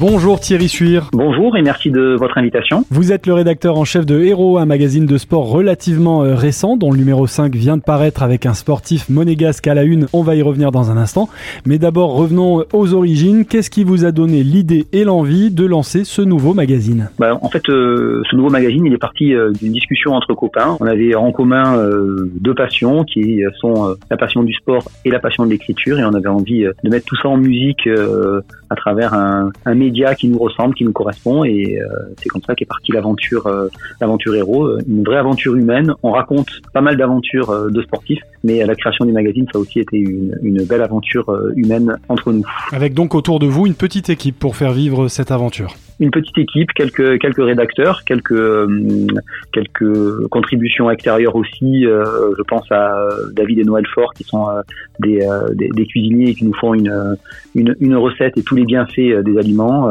Bonjour Thierry Suir. Bonjour et merci de votre invitation. Vous êtes le rédacteur en chef de Hero, un magazine de sport relativement euh, récent dont le numéro 5 vient de paraître avec un sportif monégasque à la une. On va y revenir dans un instant. Mais d'abord revenons aux origines. Qu'est-ce qui vous a donné l'idée et l'envie de lancer ce nouveau magazine? Bah, En fait, euh, ce nouveau magazine, il est parti euh, d'une discussion entre copains. On avait en commun deux passions qui sont la passion du sport et la passion de l'écriture et on avait envie de mettre tout ça en musique à travers un, un média qui nous ressemble, qui nous correspond et euh, c'est comme ça qu'est partie l'aventure euh, l'aventure héros, euh, une vraie aventure humaine. On raconte pas mal d'aventures de sportifs, mais la création du magazine ça a aussi été une, une belle aventure humaine entre nous. Avec donc autour de vous une petite équipe pour faire vivre cette aventure une petite équipe, quelques quelques rédacteurs, quelques quelques contributions extérieures aussi. je pense à David et Noël Fort qui sont des, des, des, cuisiniers qui nous font une, une, une recette et tous les bienfaits des aliments.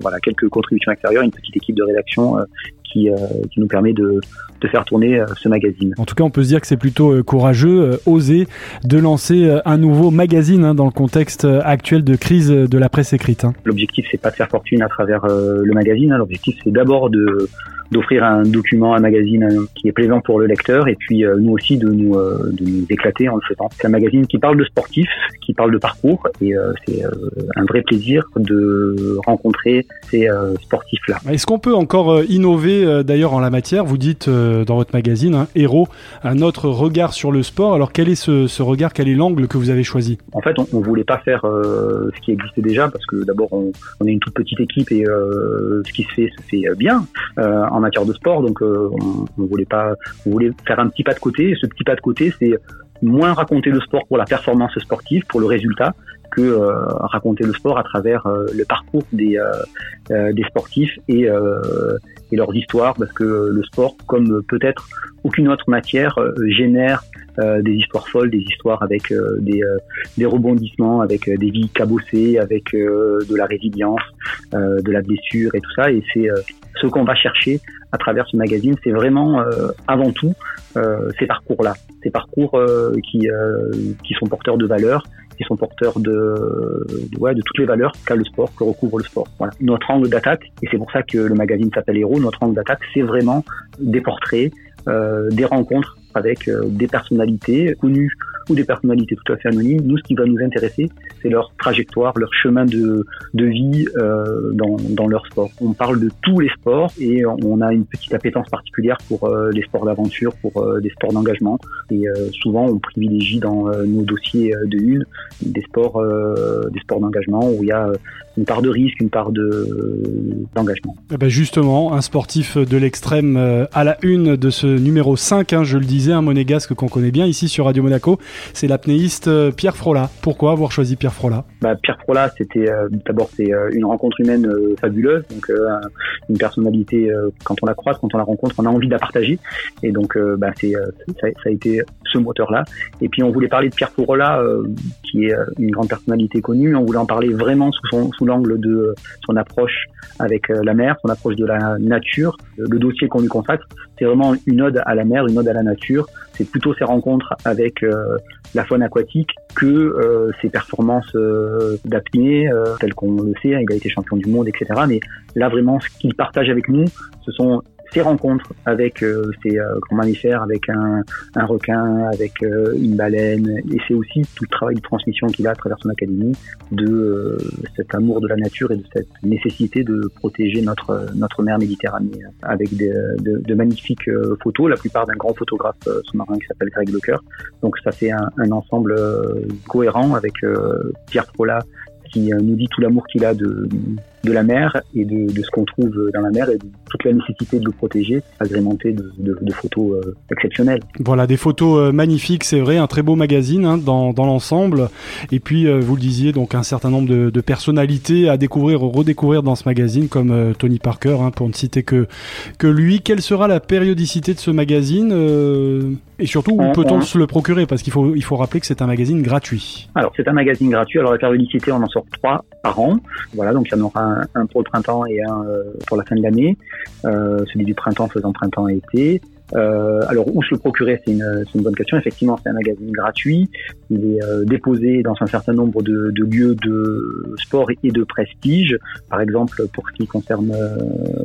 voilà, quelques contributions extérieures, une petite équipe de rédaction qui, qui nous permet de, de faire tourner ce magazine. En tout cas, on peut se dire que c'est plutôt courageux, osé, de lancer un nouveau magazine hein, dans le contexte actuel de crise de la presse écrite. Hein. L'objectif, c'est pas de faire fortune à travers le magazine. Hein. L'objectif, c'est d'abord de d'offrir un document, un magazine qui est plaisant pour le lecteur et puis nous aussi de nous, de nous éclater en le faisant. C'est un magazine qui parle de sportifs, qui parle de parcours et c'est un vrai plaisir de rencontrer ces sportifs-là. Est-ce qu'on peut encore innover d'ailleurs en la matière? Vous dites dans votre magazine, hein, Héros, un autre regard sur le sport. Alors quel est ce, ce regard, quel est l'angle que vous avez choisi? En fait, on, on voulait pas faire ce qui existait déjà parce que d'abord on, on, est une toute petite équipe et ce qui se fait se fait bien en matière de sport. Donc, euh, on, on, voulait pas, on voulait faire un petit pas de côté. Et ce petit pas de côté, c'est moins raconter le sport pour la performance sportive, pour le résultat, que euh, raconter le sport à travers euh, le parcours des, euh, des sportifs et, et leurs histoires, parce que le sport, comme peut-être aucune autre matière, génère des histoires folles, des histoires avec des, des rebondissements, avec des vies cabossées, avec de la résilience, de la blessure et tout ça. Et c'est ce qu'on va chercher à travers ce magazine, c'est vraiment avant tout ces parcours-là, ces parcours qui, qui sont porteurs de valeurs qui sont porteurs de, de, ouais, de toutes les valeurs qu'a le sport, que recouvre le sport. Voilà. Notre angle d'attaque, et c'est pour ça que le magazine s'appelle Héros, notre angle d'attaque, c'est vraiment des portraits, euh, des rencontres avec euh, des personnalités connues ou des personnalités tout à fait anonymes. Nous, ce qui va nous intéresser, c'est leur trajectoire, leur chemin de, de vie euh, dans, dans leur sport. On parle de tous les sports et on a une petite appétence particulière pour euh, les sports d'aventure, pour euh, les sports d'engagement. Et euh, souvent, on privilégie dans nos dossiers de une des sports, des sports d'engagement où il y a une part de risque, une part de d'engagement. Eh ben justement, un sportif de l'extrême à la une de ce numéro 5, hein, je le disais, un monégasque qu'on connaît bien ici sur Radio Monaco, c'est l'apnéiste euh, Pierre Frola. Pourquoi avoir choisi Pierre Frola? Bah, Pierre Frola, c'était euh, d'abord c'est euh, une rencontre humaine fabuleuse, donc une personnalité quand on la croise, quand on la rencontre, on a envie de la partager, et donc bah, c'est ça, ça, a été ce moteur-là. Et puis on voulait parler de Pierre Frola, qui est une grande personnalité connue. On voulait en parler vraiment sous, sous l'angle de son approche avec la mer, son approche de la nature. Le dossier qu'on lui consacre, c'est vraiment une ode à la mer, une ode à la nature. C'est plutôt ses rencontres avec euh, la faune aquatique que euh, ses performances euh, d'apnée, telles qu'on le sait. Hein, il a été champion du monde, etc. Mais là, vraiment, ce qu'il partage avec nous, ce sont ces rencontres avec euh, ces euh, grands mammifères, avec un, un requin, avec euh, une baleine, et c'est aussi tout le travail de transmission qu'il a à travers son académie de cet amour de la nature et de cette nécessité de protéger notre notre mer Méditerranée avec de, magnifiques photos, la plupart d'un grand photographe sous-marin qui s'appelle Greg Lecoeur. Donc ça fait un ensemble cohérent avec Pierre Prola qui nous dit tout l'amour qu'il a de, de la mer et de, de ce qu'on trouve dans la mer et de toute la nécessité de le protéger, agrémenté de, de, de photos euh, exceptionnelles. Voilà, des photos euh, magnifiques, c'est vrai, un très beau magazine hein, dans, dans l'ensemble. Et puis, euh, vous le disiez, donc un certain nombre de, de personnalités à découvrir, redécouvrir dans ce magazine, comme euh, Tony Parker, hein, pour ne citer que, que lui. Quelle sera la périodicité de ce magazine euh, Et surtout, où peut-on se le procurer? Parce qu'il faut, il faut rappeler que c'est un magazine gratuit. Alors, c'est un magazine gratuit. Alors, la périodicité, on en sort trois par an. Voilà, donc il y en aura un, pour le printemps et un pour la fin de l'année. Euh, celui du printemps faisant printemps et été. Euh, alors où se le procurer, c'est une, bonne question. Effectivement, c'est un magazine gratuit. Il est euh, déposé dans un certain nombre de, lieux de sport et de prestige. Par exemple, pour ce qui concerne euh,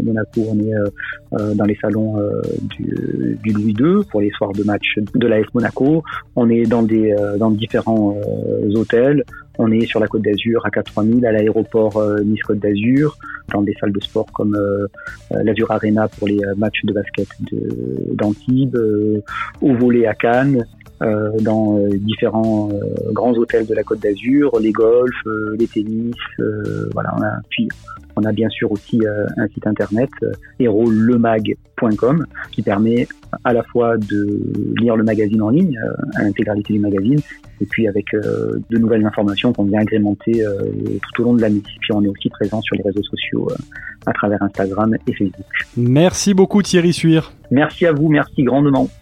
Monaco, on est euh, dans les salons du, du, Louis II pour les soirs de match de l'AS Monaco. On est dans des dans différents hôtels. On est sur la Côte d'Azur à 4000 à l'aéroport Nice Côte d'Azur, dans des salles de sport comme l'Azur Arena pour les matchs de basket d'Antibes, au volet à Cannes, euh, dans euh, différents euh, grands hôtels de la Côte d'Azur, les golfs, les tennis, voilà. On a, puis on a bien sûr aussi un site internet hérolemag.com qui permet à la fois de lire le magazine en ligne, à l'intégralité du magazine, et puis avec de nouvelles informations qu'on vient agrémenter tout au long de l'année. Puis on est aussi présent sur les réseaux sociaux à travers Instagram et Facebook. Merci beaucoup Thierry Suir. Merci à vous, merci grandement.